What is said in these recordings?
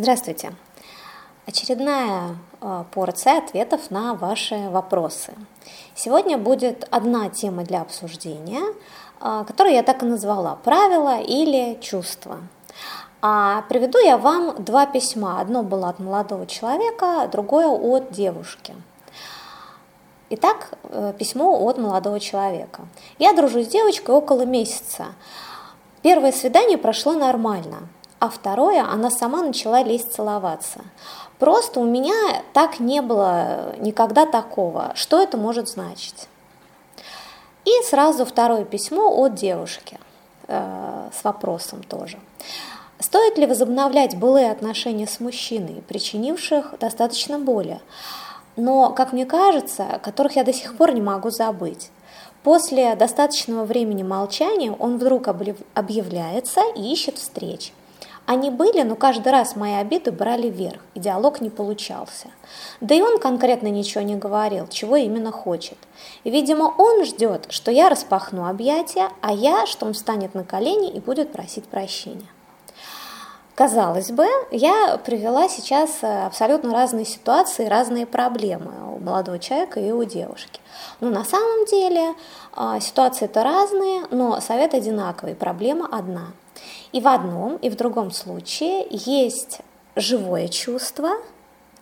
Здравствуйте. Очередная э, порция ответов на ваши вопросы. Сегодня будет одна тема для обсуждения, э, которую я так и назвала – правила или чувства. А приведу я вам два письма. Одно было от молодого человека, другое от девушки. Итак, э, письмо от молодого человека. Я дружу с девочкой около месяца. Первое свидание прошло нормально – а второе, она сама начала лезть целоваться. Просто у меня так не было никогда такого. Что это может значить? И сразу второе письмо от девушки э, с вопросом тоже. Стоит ли возобновлять былые отношения с мужчиной, причинивших достаточно боли, но, как мне кажется, которых я до сих пор не могу забыть? После достаточного времени молчания он вдруг объявляется и ищет встреч. Они были, но каждый раз мои обиды брали вверх, и диалог не получался. Да и он конкретно ничего не говорил, чего именно хочет. Видимо, он ждет, что я распахну объятия, а я, что он встанет на колени и будет просить прощения. Казалось бы, я привела сейчас абсолютно разные ситуации, разные проблемы у молодого человека и у девушки. Но на самом деле а, ситуации-то разные, но совет одинаковый, проблема одна – и в одном, и в другом случае есть живое чувство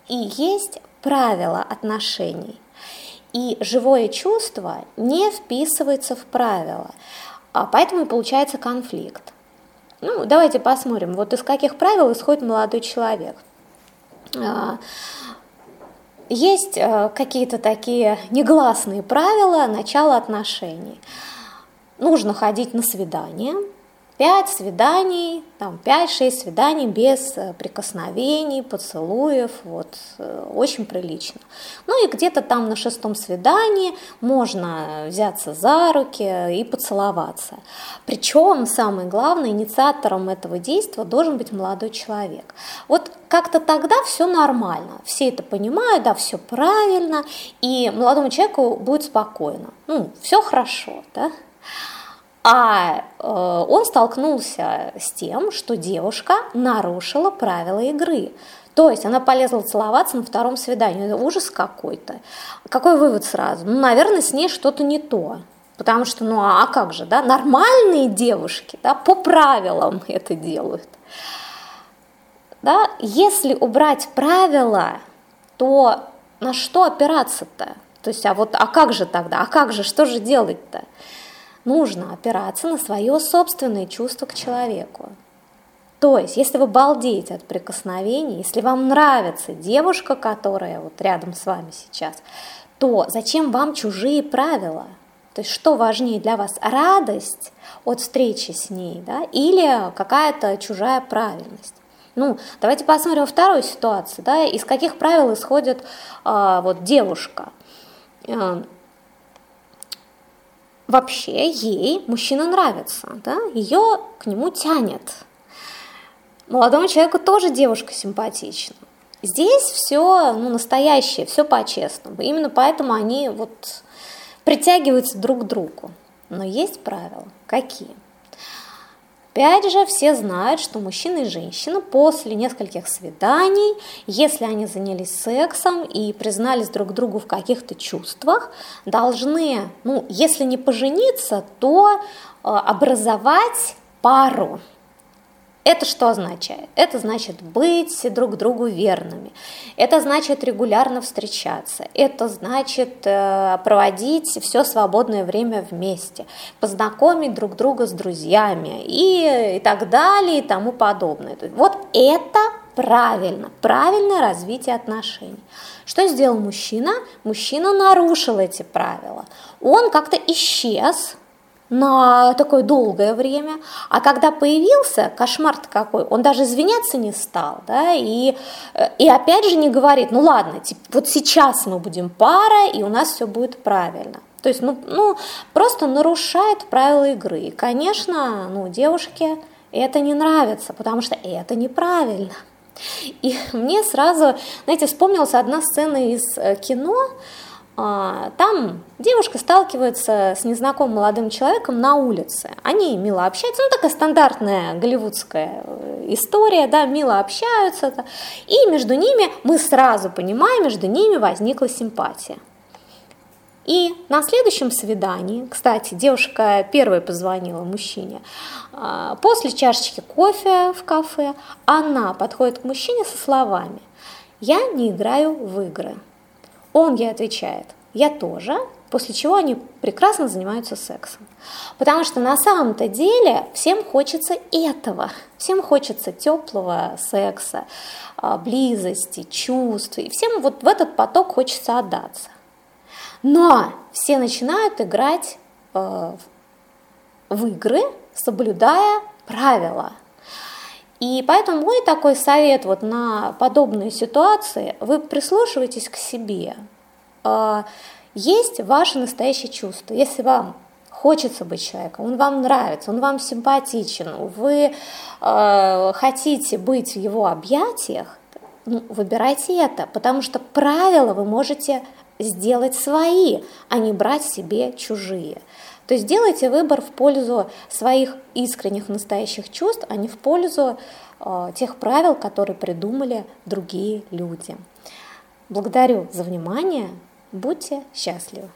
и есть правила отношений. И живое чувство не вписывается в правила, а поэтому и получается конфликт. Ну, давайте посмотрим, вот из каких правил исходит молодой человек. А, есть э, какие-то такие негласные правила начала отношений. Нужно ходить на свидание, Пять свиданий, там пять-шесть свиданий без э, прикосновений, поцелуев, вот, э, очень прилично. Ну и где-то там на шестом свидании можно взяться за руки и поцеловаться. Причем, самое главное, инициатором этого действия должен быть молодой человек. Вот как-то тогда все нормально, все это понимают, да, все правильно, и молодому человеку будет спокойно, ну, все хорошо, да. А э, он столкнулся с тем, что девушка нарушила правила игры. То есть она полезла целоваться на втором свидании. Это ужас какой-то. Какой вывод сразу? Ну, наверное, с ней что-то не то. Потому что, ну а как же, да, нормальные девушки, да, по правилам это делают. Да, если убрать правила, то на что опираться-то? То есть, а вот, а как же тогда, а как же, что же делать-то? Нужно опираться на свое собственное чувство к человеку. То есть, если вы балдеете от прикосновений, если вам нравится девушка, которая вот рядом с вами сейчас, то зачем вам чужие правила? То есть, что важнее для вас, радость от встречи с ней, да, или какая-то чужая правильность? Ну, давайте посмотрим вторую ситуацию, да, из каких правил исходит э, вот девушка. Э, вообще ей мужчина нравится, да, ее к нему тянет. Молодому человеку тоже девушка симпатична. Здесь все ну, настоящее, все по-честному. Именно поэтому они вот притягиваются друг к другу. Но есть правила. Какие? Опять же, все знают, что мужчина и женщина после нескольких свиданий, если они занялись сексом и признались друг другу в каких-то чувствах, должны, ну, если не пожениться, то э, образовать пару. Это что означает? Это значит быть друг другу верными. Это значит регулярно встречаться. Это значит э, проводить все свободное время вместе, познакомить друг друга с друзьями и, и так далее и тому подобное. Вот это правильно, правильное развитие отношений. Что сделал мужчина? Мужчина нарушил эти правила. Он как-то исчез, на такое долгое время. А когда появился, кошмар-то какой, он даже извиняться не стал, да, и, э, и опять же не говорит, ну ладно, типа, вот сейчас мы будем пара, и у нас все будет правильно. То есть, ну, ну, просто нарушает правила игры. И, конечно, ну, девушке это не нравится, потому что это неправильно. И мне сразу, знаете, вспомнилась одна сцена из э, кино, там девушка сталкивается с незнакомым молодым человеком на улице. Они мило общаются, ну такая стандартная голливудская э, история, да, мило общаются. И между ними, мы сразу понимаем, между ними возникла симпатия. И на следующем свидании, кстати, девушка первая позвонила мужчине, а, после чашечки кофе в кафе, она подходит к мужчине со словами «Я не играю в игры». Он ей отвечает «Я тоже», после чего они прекрасно занимаются сексом. Потому что на самом-то деле всем хочется этого, всем хочется теплого секса, а, близости, чувств, и всем вот в этот поток хочется отдаться. Но все начинают играть э, в игры, соблюдая правила. И поэтому мой такой совет вот на подобные ситуации, вы прислушивайтесь к себе. Э, есть ваши настоящие чувства. Если вам хочется быть человеком, он вам нравится, он вам симпатичен, вы э, хотите быть в его объятиях, ну, выбирайте это, потому что правила вы можете сделать свои, а не брать себе чужие. То есть делайте выбор в пользу своих искренних настоящих чувств, а не в пользу э, тех правил, которые придумали другие люди. Благодарю за внимание. Будьте счастливы!